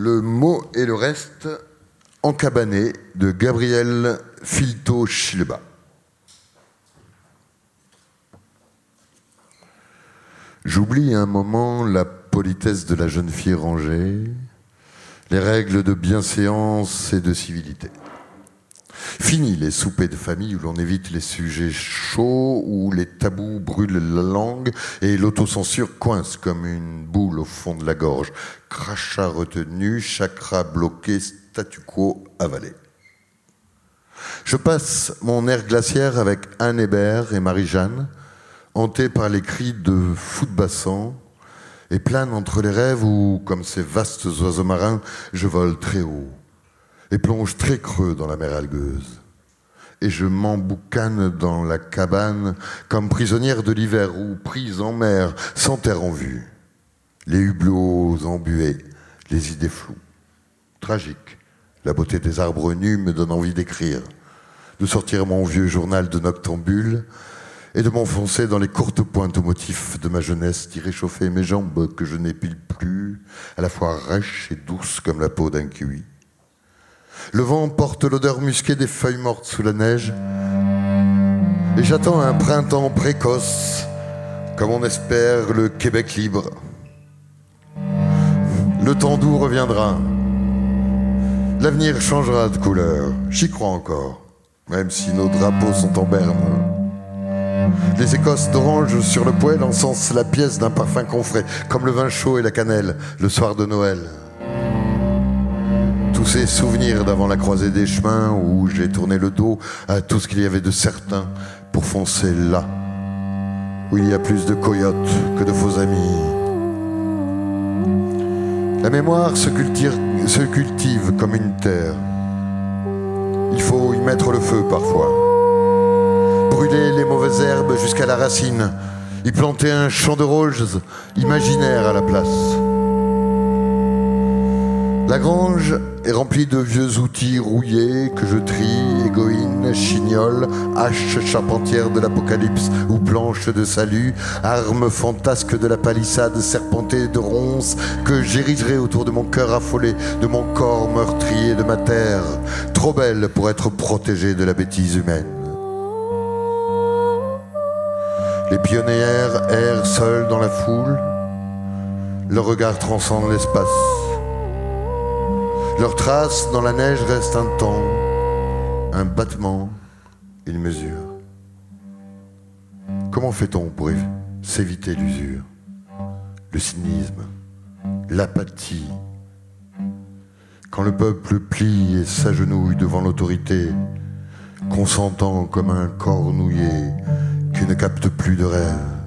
Le mot et le reste encabané de Gabriel Filto Chileba. J'oublie un moment la politesse de la jeune fille rangée, les règles de bienséance et de civilité. Fini les soupers de famille où l'on évite les sujets chauds, où les tabous brûlent la langue et l'autocensure coince comme une boule au fond de la gorge. Crachat retenu, chakra bloqué, statu quo avalé. Je passe mon air glaciaire avec Anne Hébert et Marie-Jeanne, hantés par les cris de foot bassan, et plane entre les rêves où, comme ces vastes oiseaux marins, je vole très haut et plonge très creux dans la mer algueuse. Et je m'emboucane dans la cabane comme prisonnière de l'hiver ou prise en mer sans terre en vue. Les hublots embués, les idées floues. Tragique, la beauté des arbres nus me donne envie d'écrire, de sortir mon vieux journal de noctambule et de m'enfoncer dans les courtes pointes au motif de ma jeunesse, d'y réchauffer mes jambes que je n'épile plus, à la fois rêches et douces comme la peau d'un kiwi. Le vent porte l'odeur musquée des feuilles mortes sous la neige. Et j'attends un printemps précoce, comme on espère le Québec libre. Le temps doux reviendra. L'avenir changera de couleur. J'y crois encore, même si nos drapeaux sont en berne. Les écosses d'orange sur le poêle encensent la pièce d'un parfum confré, comme le vin chaud et la cannelle, le soir de Noël ces souvenirs d'avant la croisée des chemins où j'ai tourné le dos à tout ce qu'il y avait de certain pour foncer là, où il y a plus de coyotes que de faux amis. La mémoire se cultive, se cultive comme une terre. Il faut y mettre le feu parfois. Brûler les mauvaises herbes jusqu'à la racine. Y planter un champ de roses imaginaire à la place. La grange est remplie de vieux outils rouillés que je trie, égoïne, chignole, hache charpentière de l'apocalypse ou planche de salut, armes fantasques de la palissade serpentée de ronces que j'érigerai autour de mon cœur affolé, de mon corps meurtrier, de ma terre, trop belle pour être protégée de la bêtise humaine. Les pionnières errent seules dans la foule, leur regard transcende l'espace. Leurs traces dans la neige restent un temps, un battement, une mesure. Comment fait-on pour s'éviter l'usure, le cynisme, l'apathie? Quand le peuple plie et s'agenouille devant l'autorité, consentant comme un corps nouillé qui ne capte plus de rêve